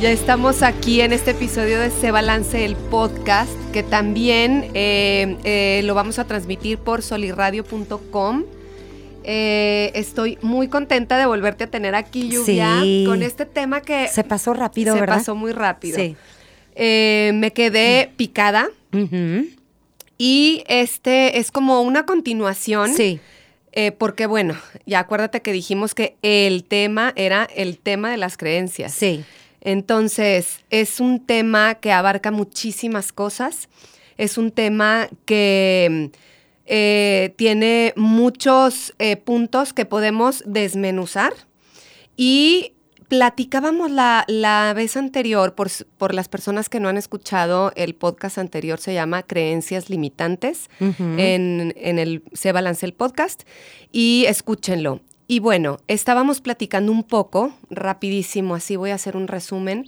Ya estamos aquí en este episodio de Se Balance el Podcast, que también eh, eh, lo vamos a transmitir por soliradio.com. Eh, estoy muy contenta de volverte a tener aquí, Lluvia, Sí. con este tema que Se pasó rápido, se ¿verdad? pasó muy rápido. Sí. Me quedé picada y este es como una continuación. Sí. Eh, porque bueno, ya acuérdate que dijimos que el tema era el tema de las creencias. Sí. Entonces, es un tema que abarca muchísimas cosas. Es un tema que eh, tiene muchos eh, puntos que podemos desmenuzar. Y platicábamos la, la vez anterior, por, por las personas que no han escuchado, el podcast anterior se llama Creencias Limitantes en, en el Se Balance el Podcast y escúchenlo. Y bueno, estábamos platicando un poco, rapidísimo, así voy a hacer un resumen,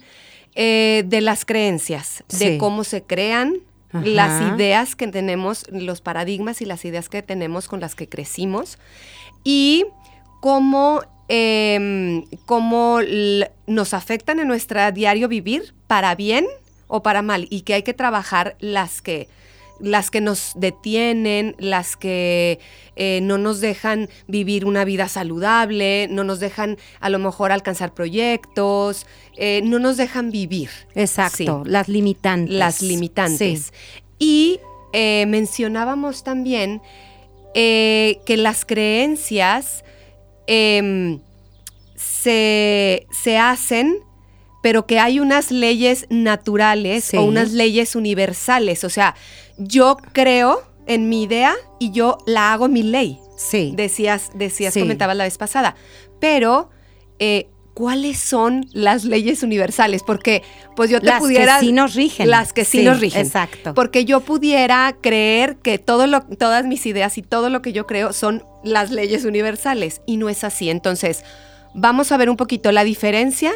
eh, de las creencias, de cómo se crean, Ajá. las ideas que tenemos, los paradigmas y las ideas que tenemos con las que crecimos y cómo, em, cómo nos afectan en nuestro diario vivir para bien o para mal y que hay que trabajar las que las que nos detienen, las que eh, no nos dejan vivir una vida saludable, no nos dejan a lo mejor alcanzar proyectos, eh, no nos dejan vivir. Exacto. Sí Las limitantes. las limitantes. Sí. Y eh, mencionábamos también que las creencias em, se, se hacen, pero que hay unas leyes naturales Sí. o unas leyes universales. O sea, yo creo en mi idea y yo la hago mi ley Sí. decías, decías, Sí. comentabas la vez pasada. Pero, eh, ¿cuáles son las leyes universales? Porque, pues yo te Las pudiera... que sí nos rigen. Las que sí, Sí, nos rigen. exacto. Porque yo pudiera creer que todo lo, todas mis ideas y todo lo que yo creo son las leyes universales. Y no es así. Entonces, vamos a ver un poquito la diferencia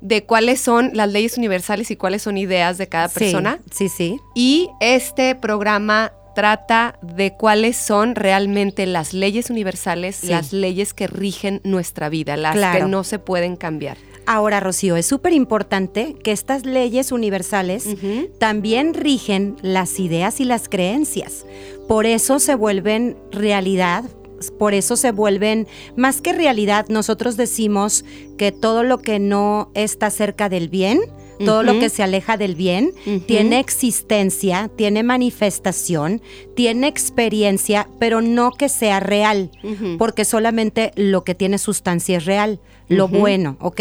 de cuáles son las leyes universales y cuáles son ideas de cada Sí, persona. Sí, sí. Y este programa trata de cuáles son realmente las leyes universales, Sí. las leyes que rigen nuestra vida, las Claro. que no se pueden cambiar. Ahora, Rocío, es súper importante que estas leyes universales también rigen las ideas y las creencias. Por eso se vuelven realidad, por eso se vuelven, más que realidad, nosotros decimos que todo lo que no está cerca del bien, todo lo que se aleja del bien, tiene existencia, tiene manifestación, tiene experiencia, pero no que sea real, porque solamente lo que tiene sustancia es real, lo bueno. Ok.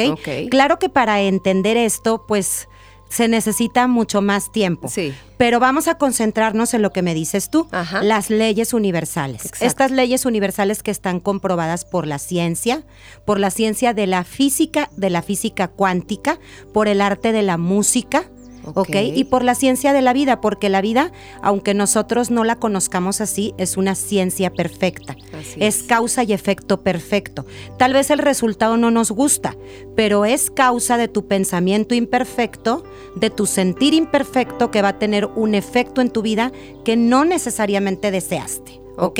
Claro que para entender esto, pues se necesita mucho más tiempo. Sí. Pero vamos a concentrarnos en lo que me dices tú, Ajá. las leyes universales. Exacto. Estas leyes universales que están comprobadas por la ciencia, por la ciencia de la física, de la física cuántica, por el arte de la música, ¿ok? Ok. Y por la ciencia de la vida, porque la vida, aunque nosotros no la conozcamos así, es una ciencia perfecta. Así es es. causa y efecto perfecto. Tal vez el resultado no nos gusta, pero es causa de tu pensamiento imperfecto, de tu sentir imperfecto que va a tener un efecto en tu vida que no necesariamente deseaste. ¿Ok? Ok.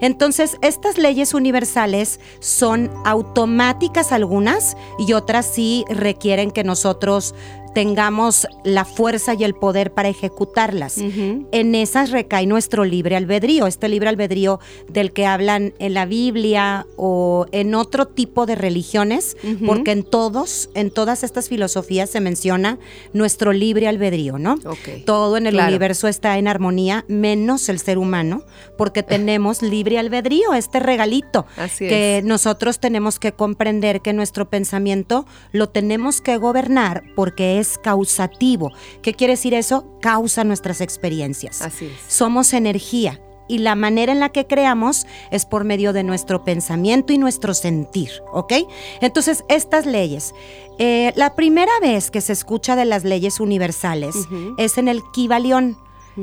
Entonces, estas leyes universales son automáticas algunas y otras sí requieren que nosotros tengamos la fuerza y el poder para ejecutarlas. En esas recae nuestro libre albedrío, este libre albedrío del que hablan en la Biblia o en otro tipo de religiones, porque en todos, en todas estas filosofías se menciona nuestro libre albedrío, ¿no? Ok. Todo en el Claro. universo está en armonía, menos el ser humano, porque tenemos libre albedrío, este regalito Así que es. nosotros tenemos que comprender que nuestro pensamiento lo tenemos que gobernar porque es causativo. ¿Qué quiere decir eso? Causa nuestras experiencias. Así es. Somos energía y la manera en la que creamos es por medio de nuestro pensamiento y nuestro sentir, ¿ok? Entonces, estas leyes. Eh, la primera vez que se escucha de las leyes universales es en el Kibalión.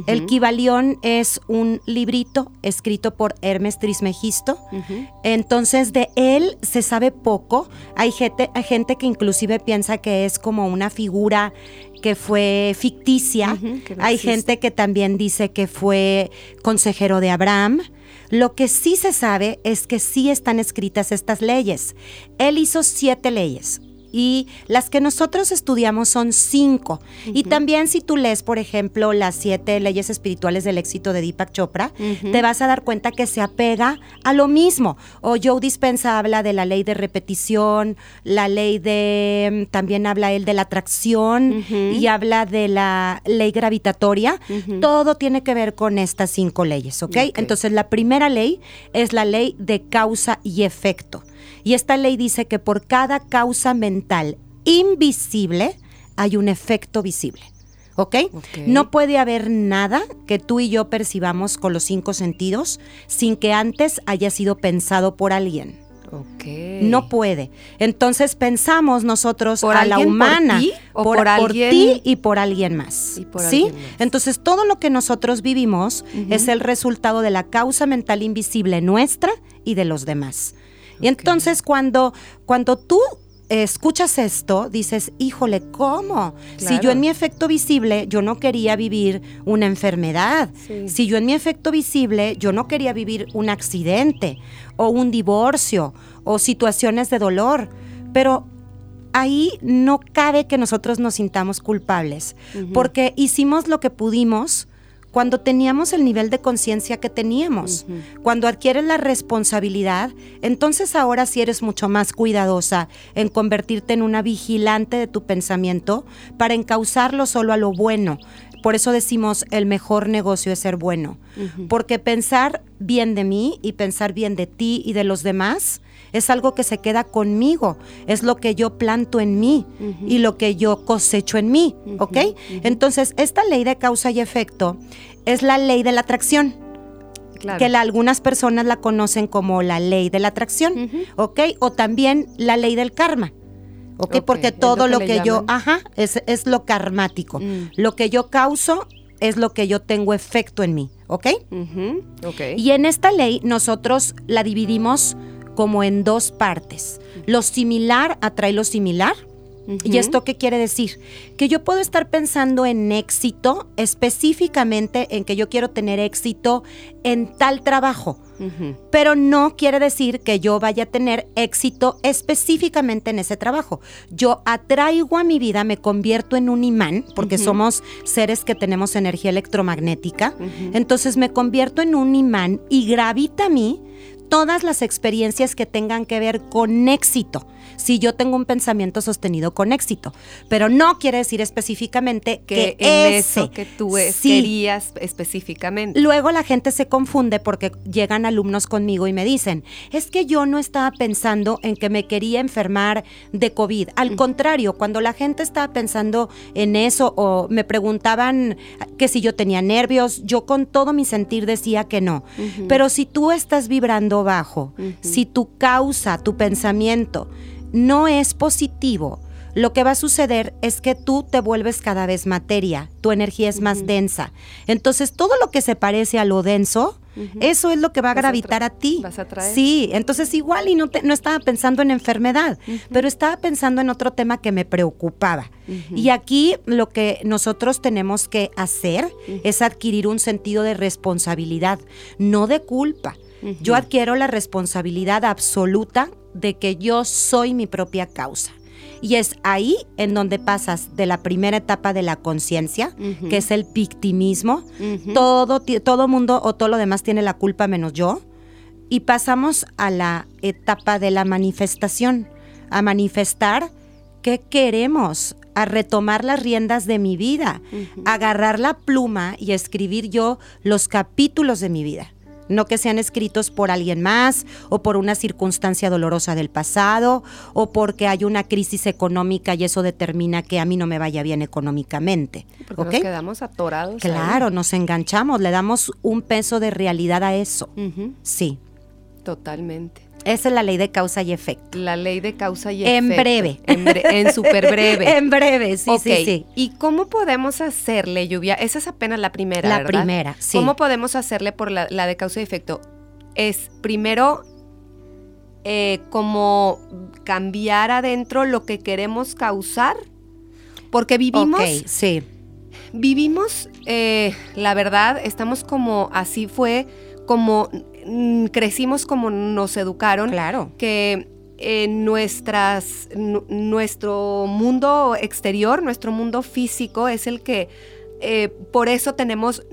El Kibalión es un librito escrito por Hermes Trismegisto. Entonces, de él se sabe poco. Hay gente, hay gente que inclusive piensa que es como una figura que fue ficticia. Hay gente que también dice que fue consejero de Abraham. Lo que sí se sabe es que sí están escritas estas leyes. Él hizo siete leyes y las que nosotros estudiamos son cinco. Y también si tú lees, por ejemplo, las siete leyes espirituales del éxito de Deepak Chopra, te vas a dar cuenta que se apega a lo mismo. O Joe Dispensa habla de la ley de repetición, la ley de, mm, también habla él de la atracción y habla de la ley gravitatoria. Todo tiene que ver con estas cinco leyes, ¿ok? Entonces la primera ley es la ley de causa y efecto. Y esta ley dice que por cada causa mental invisible hay un efecto visible. ¿Ok? No puede haber nada que tú y yo percibamos con los cinco sentidos sin que antes haya sido pensado por alguien. Okay. No puede. Entonces pensamos nosotros a la humana por, ti, o por, alguien? ti y por alguien más. ¿Sí? Entonces todo lo que nosotros vivimos es el resultado de la causa mental invisible nuestra y de los demás. Y entonces cuando, cuando tú escuchas esto, dices, híjole, ¿cómo? Si yo en mi efecto visible, yo no quería vivir una enfermedad. Si yo en mi efecto visible, yo no quería vivir un accidente o un divorcio o situaciones de dolor. Pero ahí no cabe que nosotros nos sintamos culpables, porque hicimos lo que pudimos cuando teníamos el nivel de conciencia que teníamos. Cuando adquieres la responsabilidad, entonces ahora sí eres mucho más cuidadosa en convertirte en una vigilante de tu pensamiento para encauzarlo solo a lo bueno. Por eso decimos el mejor negocio es ser bueno. Porque pensar bien de mí y pensar bien de ti y de los demás es algo que se queda conmigo, es lo que yo planto en mí y lo que yo cosecho en mí, ¿ok? Entonces, esta ley de causa y efecto es la ley de la atracción. Que algunas personas la conocen como la ley de la atracción, ¿ok? O también la ley del karma. ¿ok? Porque todo lo que, yo, ajá, es, es lo karmático. Mm. Lo que yo causo es lo que yo tengo efecto en mí, ¿ok? Y en esta ley nosotros la dividimos como en dos partes. Lo similar atrae lo similar. ¿Y esto qué quiere decir? Que yo puedo estar pensando en éxito, específicamente en que yo quiero tener éxito en tal trabajo, pero no quiere decir que yo vaya a tener éxito específicamente en ese trabajo. Yo atraigo a mi vida, me convierto en un imán, porque somos seres que tenemos energía electromagnética, entonces me convierto en un imán y gravita a mí todas las experiencias que tengan que ver con éxito, si yo tengo un pensamiento sostenido con éxito. Pero no quiere decir específicamente que, en eso que tú querías específicamente. Luego la gente se confunde porque llegan alumnos conmigo y me dicen, es que yo no estaba pensando en que me quería enfermar de COVID. Al contrario, cuando la gente estaba pensando en eso o me preguntaban que si yo tenía nervios, yo con todo mi sentir decía que no. Pero si tú estás vibrando bajo, si tu causa, tu pensamiento no es positivo, lo que va a suceder es que tú te vuelves cada vez materia, tu energía es más densa. Entonces, todo lo que se parece a lo denso, eso es lo que va a gravitar a, ti. Vas a traer. Sí, entonces igual y no, no estaba pensando en enfermedad, pero estaba pensando en otro tema que me preocupaba. Y aquí lo que nosotros tenemos que hacer es adquirir un sentido de responsabilidad, no de culpa. Yo adquiero la responsabilidad absoluta de que yo soy mi propia causa. Y es ahí en donde pasas de la primera etapa de la conciencia, que es el victimismo. Todo todo mundo o todo lo demás tiene la culpa menos yo. Y pasamos a la etapa de la manifestación, a manifestar qué queremos, a retomar las riendas de mi vida, agarrar la pluma y escribir yo los capítulos de mi vida no que sean escritos por alguien más o por una circunstancia dolorosa del pasado o porque hay una crisis económica y eso determina que a mí no me vaya bien económicamente. Porque nos quedamos atorados. Claro, nos enganchamos, le damos un peso de realidad a eso. Sí. Totalmente. Esa es la ley de causa y efecto. La ley de causa y en efecto. Breve. En breve. En súper breve. en breve, sí, sí, sí. ¿Y cómo podemos hacerle, Lluvia? Esa es apenas la primera, La primera, sí. ¿Cómo podemos hacerle por la, de causa y efecto? Es primero eh, como cambiar adentro lo que queremos causar. Porque vivimos... sí. Vivimos, eh, la verdad, estamos como, así fue, como Mm, crecimos como nos educaron. Claro. Que en nuestras, nuestro mundo exterior, nuestro mundo físico es el que eh, por eso tenemos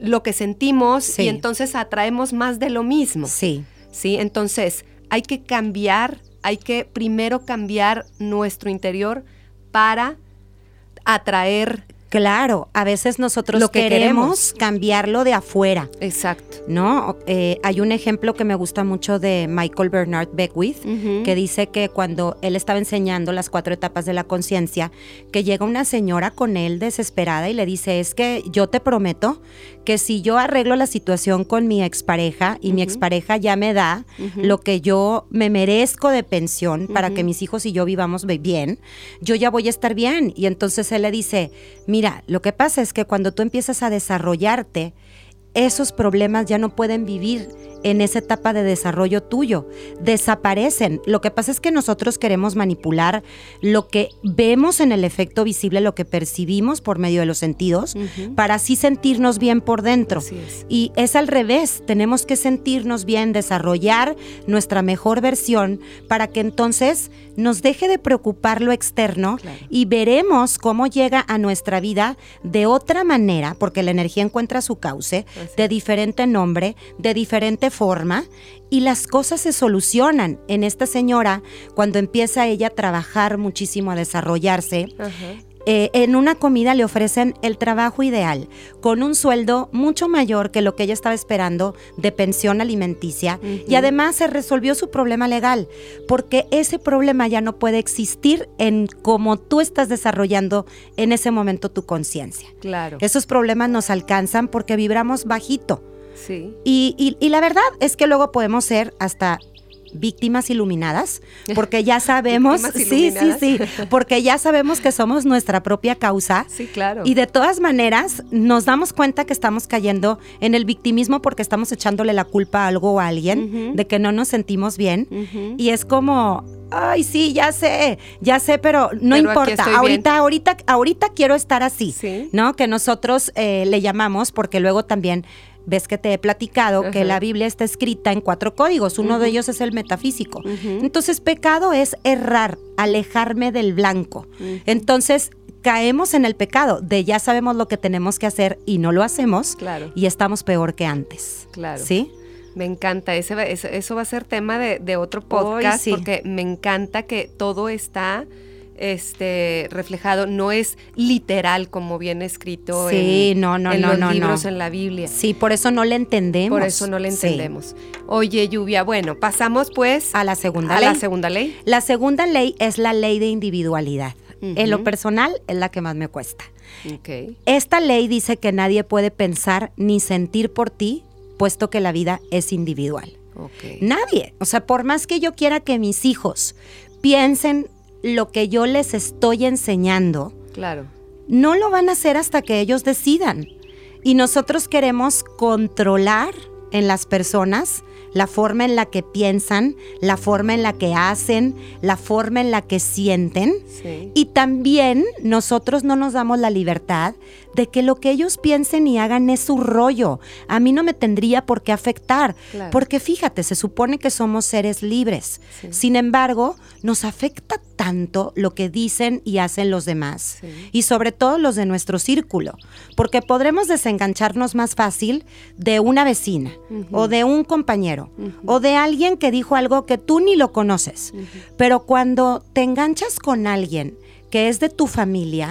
lo que sentimos y entonces atraemos más de lo mismo. Sí. Sí, entonces hay que cambiar, hay que primero cambiar nuestro interior para atraer Claro, a veces nosotros Lo que queremos, cambiarlo de afuera. Exacto. ¿No? Eh, hay un ejemplo que me gusta mucho de Michael Bernard Beckwith, que dice que cuando él estaba enseñando las cuatro etapas de la conciencia, que llega una señora con él desesperada y le dice, es que yo te prometo que si yo arreglo la situación con mi expareja y mi expareja ya me da lo que yo me merezco de pensión para que mis hijos y yo vivamos bien, yo ya voy a estar bien. Y entonces él le dice, mira, Mira, lo que pasa es que cuando tú empiezas a desarrollarte, esos problemas ya no pueden vivir en esa etapa de desarrollo tuyo. Desaparecen. Lo que pasa es que nosotros queremos manipular lo que vemos en el efecto visible, lo que percibimos por medio de los sentidos, para así sentirnos bien por dentro. Y es al revés. Tenemos que sentirnos bien, desarrollar nuestra mejor versión para que entonces nos deje de preocupar lo externo y veremos cómo llega a nuestra vida de otra manera, porque la energía encuentra su cauce, de diferente nombre, de diferente forma y las cosas se solucionan. En esta señora, cuando empieza ella a trabajar muchísimo, a desarrollarse, eh, en una comida le ofrecen el trabajo ideal, con un sueldo mucho mayor que lo que ella estaba esperando de pensión alimenticia y además se resolvió su problema legal, porque ese problema ya no puede existir en cómo tú estás desarrollando en ese momento tu conciencia. Claro. Esos problemas nos alcanzan porque vibramos bajito. Sí. Y, y, la verdad es que luego podemos ser hasta víctimas iluminadas, porque ya sabemos, sí, sí, sí, porque ya sabemos que somos nuestra propia causa. Sí, claro. Y de todas maneras nos damos cuenta que estamos cayendo en el victimismo porque estamos echándole la culpa a algo o a alguien de que no nos sentimos bien. Y es como, ay, sí, ya sé, ya sé, pero no importa. Ahorita, ahorita, ahorita quiero estar así, ¿no? Que nosotros eh, le llamamos, porque luego también ves que te he platicado que la Biblia está escrita en cuatro códigos, uno de ellos es el metafísico. Entonces, pecado es errar, alejarme del blanco. Entonces, caemos en el pecado de ya sabemos lo que tenemos que hacer y no lo hacemos claro. y estamos peor que antes. Claro. ¿Sí? Me encanta, Ese, eso va a ser tema de, otro podcast porque me encanta que todo está este reflejado, no es literal como viene escrito en, no, no, los no, libros en la Biblia. Sí, por eso no le entendemos. Por eso no le entendemos. Oye, Lluvia, bueno, pasamos pues a la segunda a ley. la segunda ley. La segunda ley es la ley de individualidad. En lo personal es la que más me cuesta. Esta ley dice que nadie puede pensar ni sentir por ti, puesto que la vida es individual. Nadie. O sea, por más que yo quiera que mis hijos piensen lo que yo les estoy enseñando, claro. no lo van a hacer hasta que ellos decidan. Y nosotros queremos controlar en las personas la forma en la que piensan, la forma en la que hacen, la forma en la que sienten. Y también nosotros no nos damos la libertad de que lo que ellos piensen y hagan es su rollo. A mí no me tendría por qué afectar, porque fíjate, se supone que somos seres libres. Sin embargo, nos afecta tanto lo que dicen y hacen los demás, y sobre todo los de nuestro círculo, porque podremos desengancharnos más fácil de una vecina o de un compañero o de alguien que dijo algo que tú ni lo conoces. Pero cuando te enganchas con alguien que es de tu familia,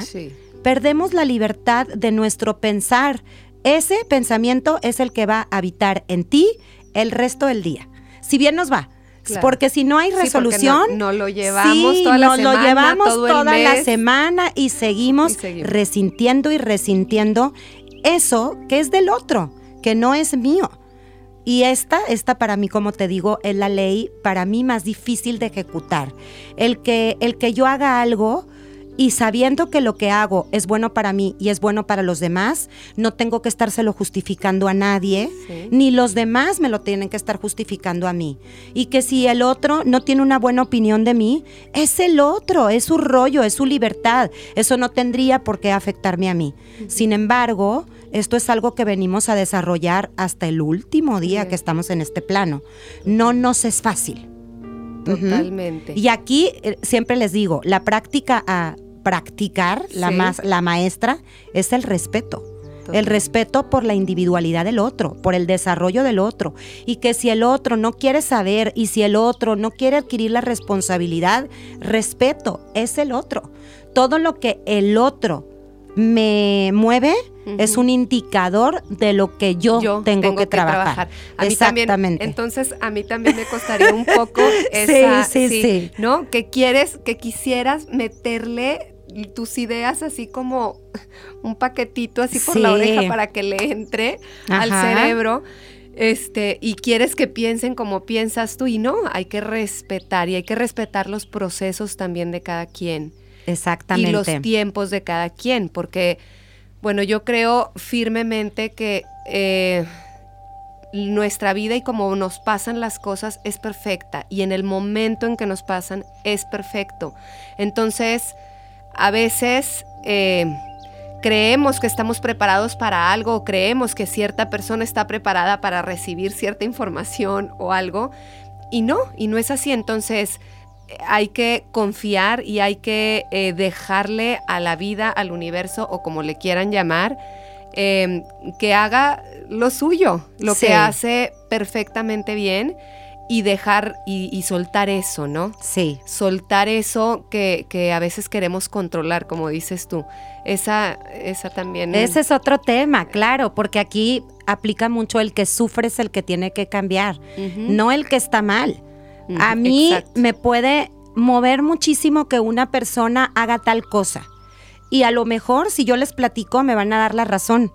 perdemos la libertad de nuestro pensar ese pensamiento es el que va a habitar en ti el resto del día. Si bien nos va, Porque si no hay resolución, no, lo llevamos toda la semana, lo llevamos toda la semana y seguimos, resintiendo y resintiendo eso que es del otro, que no es mío. Y esta, esta para mí, como te digo, es la ley para mí más difícil de ejecutar. El que, el que yo haga algo y sabiendo que lo que hago es bueno para mí y es bueno para los demás, no tengo que estárselo justificando a nadie, ni los demás me lo tienen que estar justificando a mí. Y que si el otro no tiene una buena opinión de mí, es el otro, es su rollo, es su libertad. Eso no tendría por qué afectarme a mí. Sin embargo, esto es algo que venimos a desarrollar hasta el último día que estamos en este plano. No nos es fácil. Totalmente. Y aquí eh, siempre les digo, la práctica a practicar, la, más, la maestra, es el respeto. El respeto por la individualidad del otro, por el desarrollo del otro. Y que si el otro no quiere saber y si el otro no quiere adquirir la responsabilidad, respeto, es el otro. Todo lo que el otro me mueve es un indicador de lo que yo, tengo, que, trabajar. A mí También, entonces a mí también me costaría un poco esa, sí, sí, sí, ¿no? Que quieres, que quisieras meterle tus ideas así como un paquetito así por la oreja para que le entre al cerebro. Este, y quieres que piensen como piensas tú y no, hay que respetar y hay que respetar los procesos también de cada quien. Exactamente. Y los tiempos de cada quien, porque, bueno, yo creo firmemente que eh, nuestra vida y como nos pasan las cosas es perfecta y en el momento en que nos pasan es perfecto. Entonces, a veces... Eh, creemos que estamos preparados para algo o creemos que cierta persona está preparada para recibir cierta información o algo y no, y no es así. Entonces, hay que confiar y hay que eh, dejarle a la vida, al universo o como le quieran llamar, em, que haga lo suyo, lo que hace perfectamente bien y dejar y, soltar eso, ¿no? Sí. Soltar eso que, que, a veces queremos controlar, como dices tú. Esa, esa también. Ese es otro tema, claro, porque aquí aplica mucho el que sufre es el que tiene que cambiar, no el que está mal. A mí me puede mover muchísimo que una persona haga tal cosa. Y a lo mejor si yo les platico me van a dar la razón.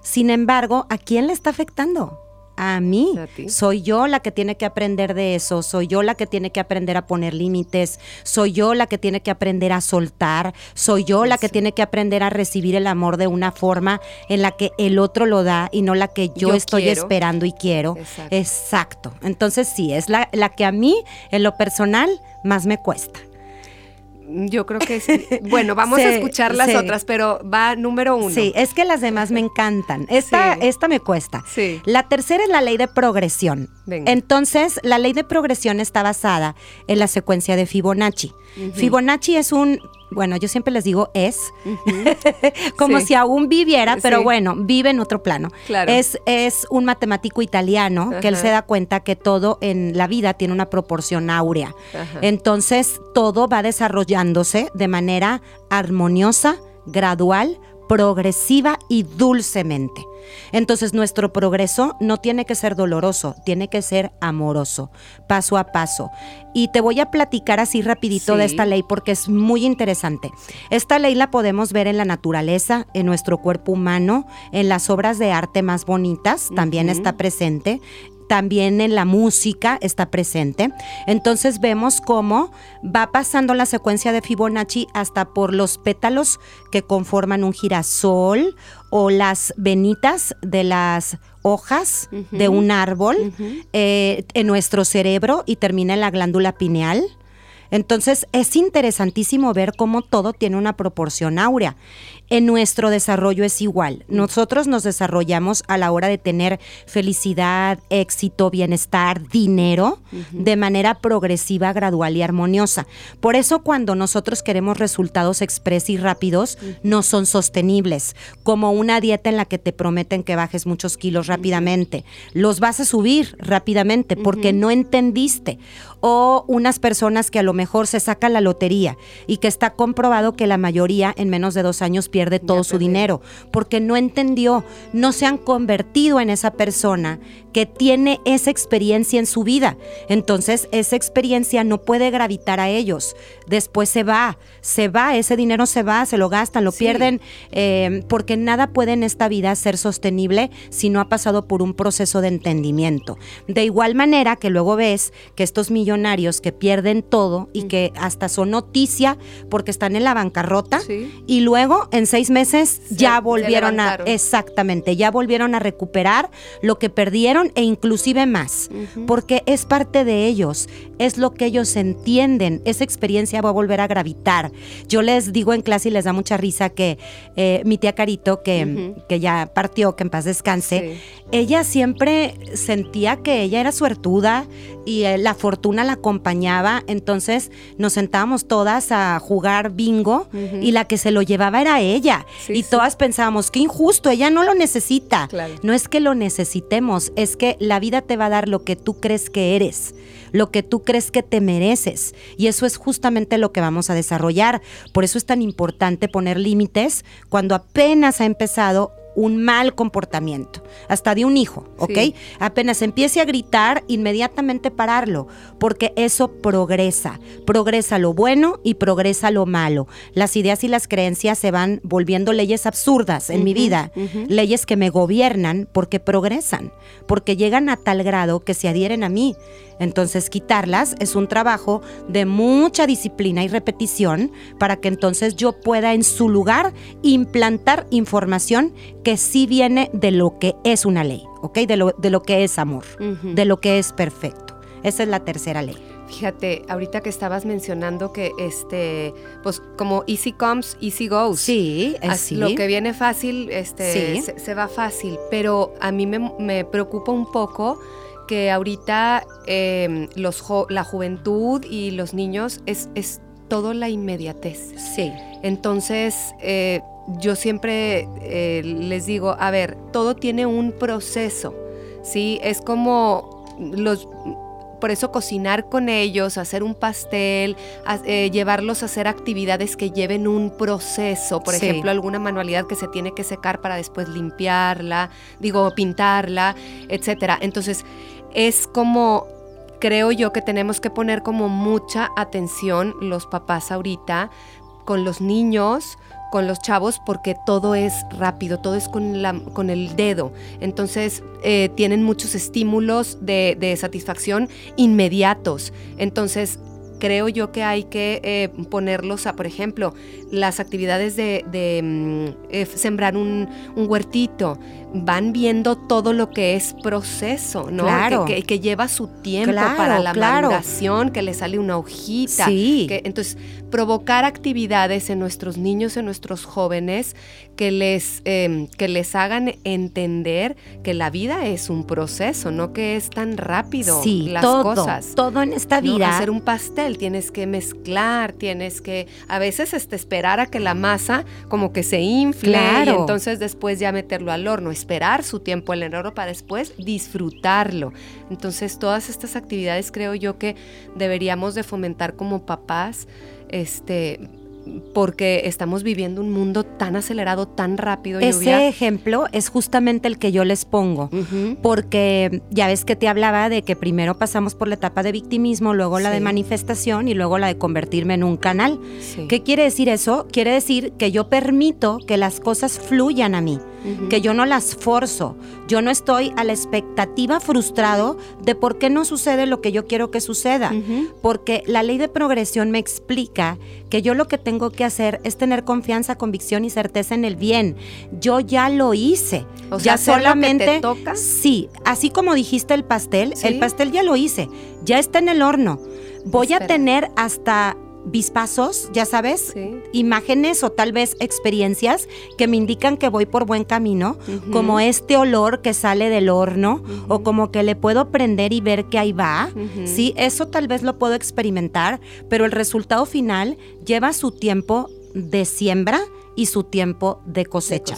Sin embargo, ¿a quién le está afectando? A mí. soy yo la que tiene que aprender de eso, soy yo la que tiene que aprender a poner límites, soy yo la que tiene que aprender a soltar, soy yo la que tiene que aprender a recibir el amor de una forma en la que el otro lo da y no la que yo, estoy esperando y quiero. Exacto. Entonces sí, es la, la que a mí en lo personal más me cuesta. Yo creo que sí. Bueno, vamos a escuchar las otras, pero va número uno. Sí, es que las demás me encantan. Esta, esta me cuesta. Sí. La tercera es la ley de progresión. Entonces, la ley de progresión está basada en la secuencia de Fibonacci. Fibonacci es un bueno, yo siempre les digo es, como si aún viviera, pero bueno, vive en otro plano. Es, es un matemático italiano que él se da cuenta que todo en la vida tiene una proporción áurea. Entonces, todo va desarrollándose de manera armoniosa, gradual, progresiva y dulcemente. Entonces nuestro progreso no tiene que ser doloroso, tiene que ser amoroso, paso a paso. Y te voy a platicar así rapidito de esta ley porque es muy interesante. Esta ley la podemos ver en la naturaleza, en nuestro cuerpo humano, en las obras de arte más bonitas, también está presente también en la música está presente. Entonces vemos cómo va pasando la secuencia de Fibonacci hasta por los pétalos que conforman un girasol o las venitas de las hojas de un árbol eh, en nuestro cerebro y termina en la glándula pineal. Entonces es interesantísimo ver cómo todo tiene una proporción áurea. En nuestro desarrollo es igual. Nosotros nos desarrollamos a la hora de tener felicidad, éxito, bienestar, dinero de manera progresiva, gradual y armoniosa. Por eso cuando nosotros queremos resultados express y rápidos, no son sostenibles, como una dieta en la que te prometen que bajes muchos kilos rápidamente. Los vas a subir rápidamente porque no entendiste. O unas personas que a lo mejor se saca la lotería y que está comprobado que la mayoría en menos de dos años pierde todo su dinero porque no entendió, no se han convertido en esa persona que tiene esa experiencia en su vida. Entonces esa experiencia no puede gravitar a ellos. Después se va, se va, ese dinero se va, se lo gastan, lo pierden, eh, porque nada puede en esta vida ser sostenible si no ha pasado por un proceso de entendimiento. De igual manera que luego ves que estos millonarios que pierden todo y que hasta son noticia porque están en la bancarrota y luego en seis meses ya volvieron a, exactamente, ya volvieron a recuperar lo que perdieron e inclusive más, porque es parte de ellos, es lo que ellos entienden, esa experiencia va a volver a gravitar. Yo les digo en clase y les da mucha risa que eh, mi tía Carito, que, que, ya partió, que en paz descanse, ella siempre sentía que ella era suertuda y eh, la fortuna la acompañaba, entonces nos sentábamos todas a jugar bingo y la que se lo llevaba era ella. y todas pensábamos, qué injusto, ella no lo necesita. No es que lo necesitemos, es que la vida te va a dar lo que tú crees que eres, lo que tú crees que te mereces. Y eso es justamente lo que vamos a desarrollar. Por eso es tan importante poner límites cuando apenas ha empezado un mal comportamiento, hasta de un hijo, ¿ok? Apenas empiece a gritar, inmediatamente pararlo, porque eso progresa, progresa lo bueno y progresa lo malo. Las ideas y las creencias se van volviendo leyes absurdas en mi vida, leyes que me gobiernan porque progresan, porque llegan a tal grado que se adhieren a mí. Entonces quitarlas es un trabajo de mucha disciplina y repetición para que entonces yo pueda en su lugar implantar información que sí viene de lo que es una ley, ¿ok? De lo, de lo que es amor, de lo que es perfecto. Esa es la tercera ley. Fíjate, ahorita que estabas mencionando que este, pues como easy comes, easy goes. Sí, así. Lo que viene fácil, este, se, va fácil. Pero a mí me, me preocupa un poco que ahorita em, los la juventud y los niños es, es todo la inmediatez. Sí. Entonces, eh, yo siempre eh, les digo, a ver, todo tiene un proceso, ¿sí? Es como los... Por eso cocinar con ellos, hacer un pastel, eh, llevarlos a hacer actividades que lleven un proceso, por ejemplo, alguna manualidad que se tiene que secar para después limpiarla, digo, pintarla, etcétera. Entonces, es como creo yo que tenemos que poner como mucha atención los papás ahorita con los niños, con los chavos, porque todo es rápido, todo es con, la, con el dedo. Entonces eh, tienen muchos estímulos de, de satisfacción inmediatos. Entonces creo yo que hay que eh, ponerlos a, por ejemplo, las actividades de, mm, eh, sembrar un, huertito, van viendo todo lo que es proceso, ¿no? Claro. Que, que, lleva su tiempo para la maduración, que le sale una hojita. Sí. Que, entonces, provocar actividades en nuestros niños, en nuestros jóvenes, que les, em, que les hagan entender que la vida es un proceso, no que es tan rápido sí, las todo, cosas. Todo en esta vida. Hacer un pastel, tienes que mezclar, tienes que, a veces este, esperar a que la masa como que se infle y entonces después ya meterlo al horno, esperar su tiempo en el horno para después disfrutarlo. Entonces todas estas actividades creo yo que deberíamos de fomentar como papás este, porque estamos viviendo un mundo tan acelerado, tan rápido. Ese ejemplo es justamente el que yo les pongo, porque ya ves que te hablaba de que primero pasamos por la etapa de victimismo, luego la de manifestación y luego la de convertirme en un canal. ¿Qué quiere decir eso? Quiere decir que yo permito que las cosas fluyan a mí, que yo no las forzo, yo no estoy a la expectativa frustrado de por qué no sucede lo que yo quiero que suceda, porque la ley de progresión me explica que yo lo que tengo tengo que hacer es tener confianza, convicción y certeza en el bien. Yo ya lo hice. O ya sea, solamente te toca. Sí, así como dijiste el pastel, el pastel ya lo hice. Ya está en el horno. Voy a tener hasta vispazos, ya sabes, imágenes o tal vez experiencias que me indican que voy por buen camino, como este olor que sale del horno o como que le puedo prender y ver que ahí va. Sí, eso tal vez lo puedo experimentar, pero el resultado final lleva su tiempo de siembra y su tiempo de cosecha.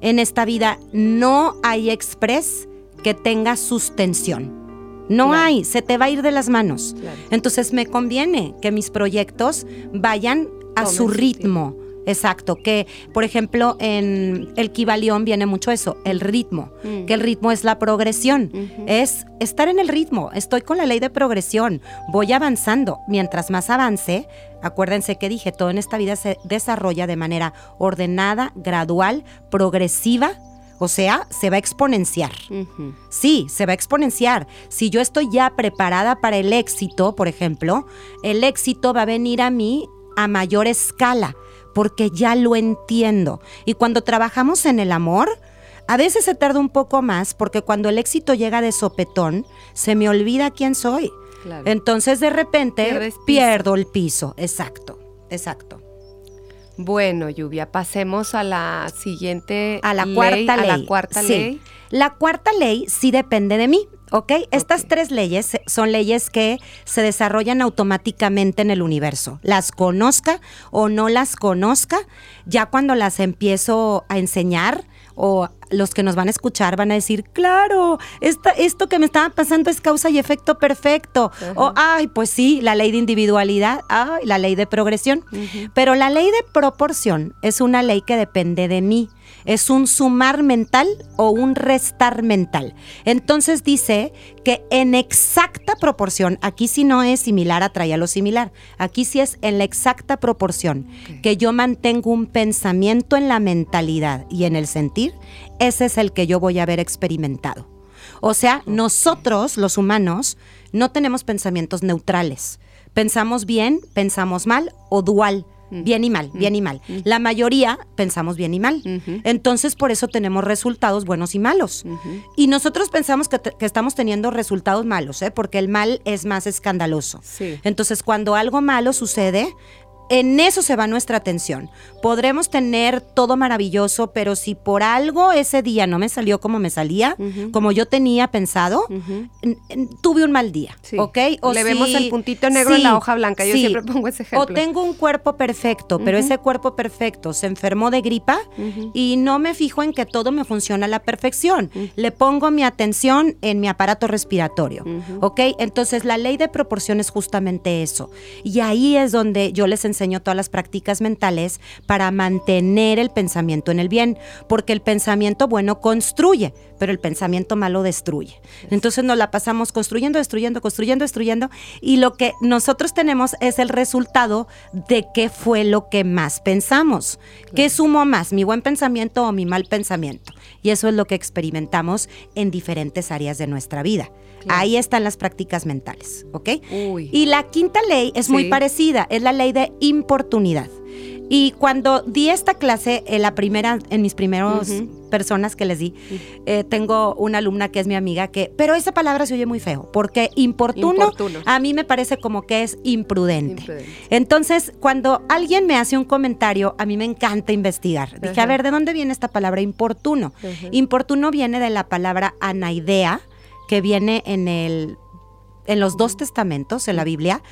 En esta vida no hay express que tenga sustención. No Claro. hay, se te va a ir de las manos. Claro. Entonces me conviene que mis proyectos vayan a su ritmo. Exacto, que por ejemplo en el Kibalión viene mucho eso, el ritmo, Mm. que el ritmo es la progresión, es estar en el ritmo, estoy con la ley de progresión, voy avanzando, mientras más avance, acuérdense que dije, todo en esta vida se desarrolla de manera ordenada, gradual, progresiva, o sea, se va a exponenciar. Sí, se va a exponenciar. Si yo estoy ya preparada para el éxito, por ejemplo, el éxito va a venir a mí a mayor escala, porque ya lo entiendo. Y cuando trabajamos en el amor, a veces se tarda un poco más, porque cuando el éxito llega de sopetón, se me olvida quién soy. Claro. Entonces de repente pierdo el piso. Exacto, exacto. Bueno, Lluvia, pasemos a la siguiente A la ley, cuarta a ley. la cuarta Sí. ley. La cuarta ley sí depende de mí, ¿ok? Estas tres leyes son leyes que se desarrollan automáticamente en el universo. Las conozca o no las conozca, ya cuando las empiezo a enseñar o los que nos van a escuchar van a decir, claro, esta- esto que me estaba pasando es causa y efecto perfecto. O, ay, pues sí, la ley de individualidad, ay, la ley de progresión. Pero la ley de proporción es una ley que depende de mí. Es un sumar mental o un restar mental. Entonces dice que en exacta proporción, aquí sí no es similar, atrae a lo similar, aquí sí es en la exacta proporción, que yo mantengo un pensamiento en la mentalidad y en el sentir, ese es el que yo voy a haber experimentado. O sea, nosotros, los humanos, no tenemos pensamientos neutrales. Pensamos bien, pensamos mal o dual. Bien y mal, bien y mal. La mayoría pensamos bien y mal. Entonces, por eso tenemos resultados buenos y malos. Y nosotros pensamos que estamos teniendo resultados malos, ¿eh? porque el mal es más escandaloso. Sí. Entonces, cuando algo malo sucede, en eso se va nuestra atención. Podremos tener todo maravilloso, pero si por algo ese día no me salió como me salía, como yo tenía pensado, tuve un mal día, Sí. ¿ok? Le vemos el puntito negro en la hoja blanca. Yo siempre pongo ese ejemplo. O tengo un cuerpo perfecto, pero ese cuerpo perfecto se enfermó de gripa y no me fijo en que todo me funciona a la perfección. Le pongo mi atención en mi aparato respiratorio. ¿ok? Entonces la ley de proporción es justamente eso. Y ahí es donde yo les enseño todas las prácticas mentales para mantener el pensamiento en el bien, porque el pensamiento bueno construye, pero el pensamiento malo destruye. Entonces nos la pasamos construyendo, destruyendo, construyendo, destruyendo, y lo que nosotros tenemos es el resultado de qué fue lo que más pensamos. ¿Qué sumo más, mi buen pensamiento o mi mal pensamiento? Y eso es lo que experimentamos en diferentes áreas de nuestra vida. Claro. Ahí están las prácticas mentales, ¿ok? Uy. Y la quinta ley es muy parecida, es la ley de importunidad. Y cuando di esta clase, en la primera, en mis primeros personas que les di, eh, tengo una alumna que es mi amiga que, pero esa palabra se oye muy feo, porque importuno, Importuno. a mí me parece como que es imprudente. Imprudente. Entonces, cuando alguien me hace un comentario, a mí me encanta investigar. Dije, a ver, ¿de dónde viene esta palabra importuno? Importuno viene de la palabra anaidea, que viene en el en los dos testamentos, en la Biblia,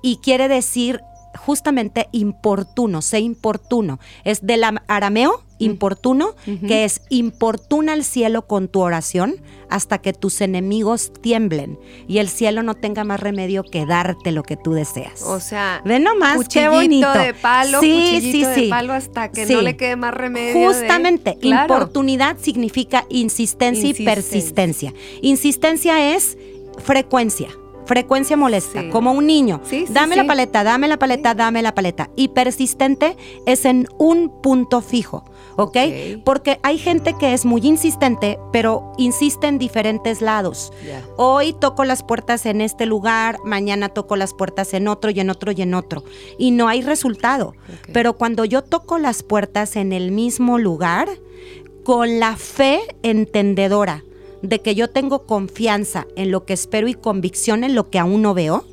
y quiere decir justamente importuno, sé importuno. Es del am- arameo, importuno, que es importuna al cielo con tu oración hasta que tus enemigos tiemblen y el cielo no tenga más remedio que darte lo que tú deseas. O sea, Ve nomás, qué cuchillito bonito. de palo, Sí, cuchillito sí, de sí. palo hasta que no le quede más remedio. de- Justamente, Claro. importunidad significa insistencia y persistencia. Insistencia es frecuencia. Frecuencia molesta, Sí. como un niño. Sí, sí, dame la paleta, dame la paleta, dame la paleta. Y persistente es en un punto fijo, ¿ok? Ok. Porque hay gente que es muy insistente, pero insiste en diferentes lados. Hoy toco las puertas en este lugar, mañana toco las puertas en otro y en otro y en otro. Y no hay resultado. Pero cuando yo toco las puertas en el mismo lugar, con la fe entendedora de que yo tengo confianza en lo que espero y convicción en lo que aún no veo,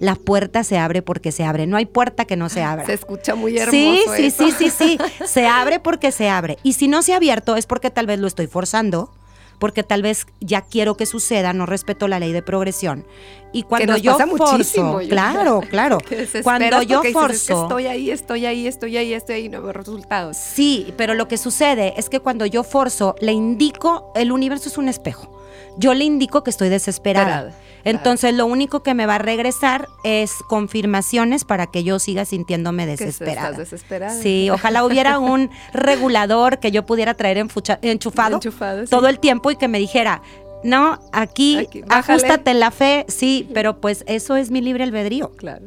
la puerta se abre porque se abre. No hay puerta que no se abra. Se escucha muy hermoso. Sí, sí, eso. sí, sí, sí. Se abre porque se abre. Y si no se ha abierto es porque tal vez lo estoy forzando, porque tal vez ya quiero que suceda, no respeto la ley de progresión. Y cuando nos yo pasa forzo, yo- claro, claro. Cuando yo porque dices, "Es que forzo, estoy ahí, estoy ahí, estoy ahí, estoy ahí, no veo resultados. Sí, pero lo que sucede es que cuando yo forzo, le indico, el universo es un espejo. Yo le indico que estoy desesperada. Esperada. Entonces lo único que me va a regresar es confirmaciones para que yo siga sintiéndome desesperada. Que estás desesperada. Sí, ojalá hubiera un regulador que yo pudiera traer enchufado, Enchufado, sí. todo el tiempo y que me dijera, no, aquí, Aquí, ajustate la fe, sí, pero pues eso es mi libre albedrío. Claro.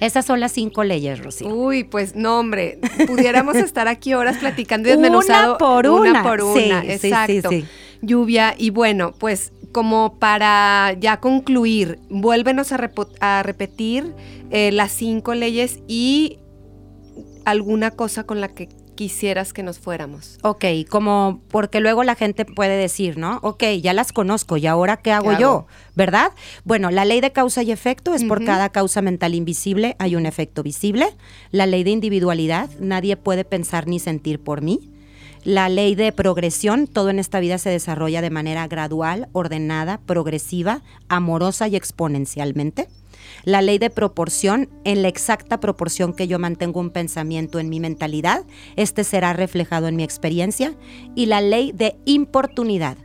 Esas son las cinco leyes, Rocío. Uy, pues no, hombre, pudiéramos estar aquí horas platicando y desmenuzado Una por una. Una por una, Sí, exacto. sí. Lluvia, y bueno, pues como para ya concluir, vuélvenos a, repetir eh, las cinco leyes y alguna cosa con la que quisieras que nos fuéramos. Ok, como porque luego la gente puede decir, ¿no? Ok, ya las conozco y ahora ¿qué hago ¿Qué yo? ¿Verdad? Bueno, la ley de causa y efecto es por cada causa mental invisible hay un efecto visible. La ley de individualidad, nadie puede pensar ni sentir por mí. La ley de progresión, todo en esta vida se desarrolla de manera gradual, ordenada, progresiva, amorosa y exponencialmente. La ley de proporción, en la exacta proporción que yo mantengo un pensamiento en mi mentalidad, este será reflejado en mi experiencia. Y la ley de importunidad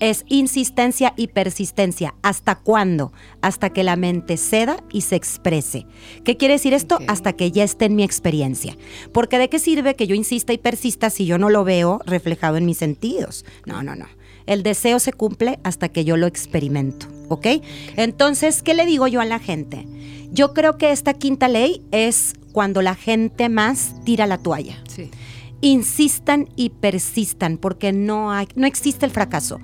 es insistencia y persistencia. ¿Hasta cuándo? Hasta que la mente ceda y se exprese. ¿Qué quiere decir esto? Hasta que ya esté en mi experiencia. Porque ¿de qué sirve que yo insista y persista si yo no lo veo reflejado en mis sentidos? No, no, no. El deseo se cumple hasta que yo lo experimento, ¿ok? Entonces, ¿qué le digo yo a la gente? Yo creo que esta quinta ley es cuando la gente más tira la toalla Sí. Insistan y persistan porque no hay, no existe el fracaso.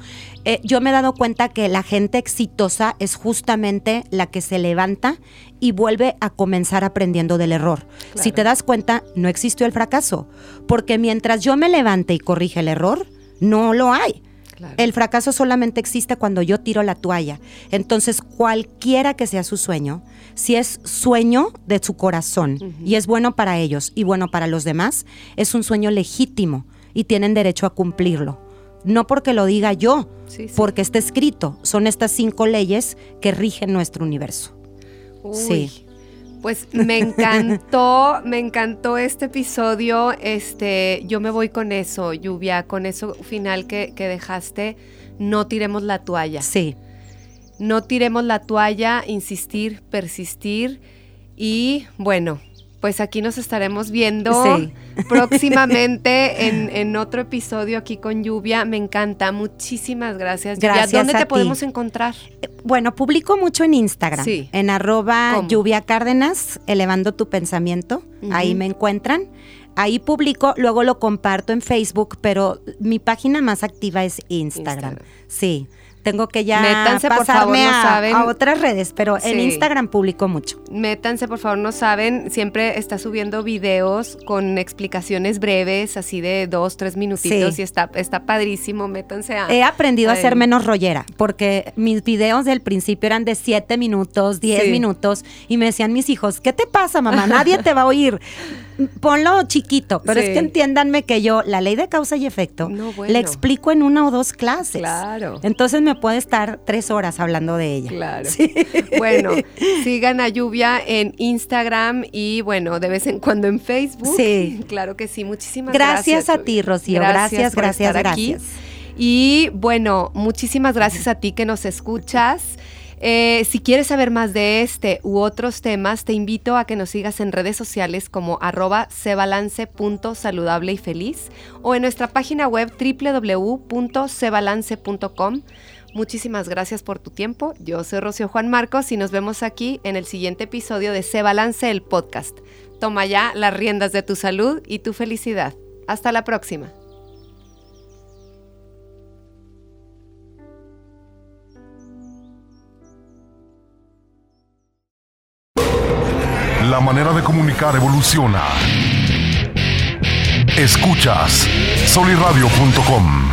Eh, yo me he dado cuenta que la gente exitosa es justamente la que se levanta y vuelve a comenzar aprendiendo del error. Claro. Si te das cuenta, no existió el fracaso, porque mientras yo me levante y corrige el error, no lo hay. Claro. El fracaso solamente existe cuando yo tiro la toalla. Entonces, cualquiera que sea su sueño, si es sueño de su corazón y es bueno para ellos y bueno para los demás, es un sueño legítimo y tienen derecho a cumplirlo. No porque lo diga yo, Sí, sí. porque está escrito. Son estas cinco leyes que rigen nuestro universo. Uy, Sí. Pues me encantó, me encantó este episodio. Este, yo me voy con eso, Lluvia, con eso final que, que dejaste. No tiremos la toalla. Sí, No tiremos la toalla, insistir, persistir. Y bueno, pues aquí nos estaremos viendo Sí. próximamente en, en otro episodio aquí con Lluvia. Me encanta. Muchísimas gracias. Lluvia. Gracias ¿Dónde a te ti. podemos encontrar? Bueno, publico mucho en Instagram, Sí. en arroba ¿Cómo? lluvia cárdenas, elevando tu pensamiento. Ahí me encuentran. Ahí publico, luego lo comparto en Facebook, pero mi página más activa es Instagram. Instagram. Sí, tengo que ya Métanse, por pasarme favor, no a, saben. a otras redes, pero en Sí. Instagram publico mucho. Métanse, por favor, no saben, siempre está subiendo videos con explicaciones breves, así de dos, tres minutitos, Sí. y está, está padrísimo, métanse a... He aprendido a ser menos rollera, porque mis videos del principio eran de 7 minutos, 10 Sí. minutos, y me decían mis hijos, ¿qué te pasa, mamá? Nadie te va a oír. Ponlo chiquito, pero es que entiéndanme que yo la ley de causa y efecto No, bueno. le explico en una o dos clases. Claro. Entonces me puede estar tres horas hablando de ella. Claro. Sí. Bueno, sigan a Lluvia en Instagram y bueno, de vez en cuando en Facebook. Sí. Claro que sí. Muchísimas gracias. Gracias a ti, Rocío. Gracias, por gracias, estar aquí. gracias. Y bueno, muchísimas gracias a ti que nos escuchas. Eh, si quieres saber más de este u otros temas, te invito a que nos sigas en redes sociales como arroba cebalance.saludable y feliz o en nuestra página web www.cebalance.com. Muchísimas gracias por tu tiempo. Yo soy Rocío Juan Marcos y nos vemos aquí en el siguiente episodio de Se Balance el podcast. Toma ya las riendas de tu salud y tu felicidad. Hasta la próxima. La manera de comunicar evoluciona. Escuchas soliradio.com.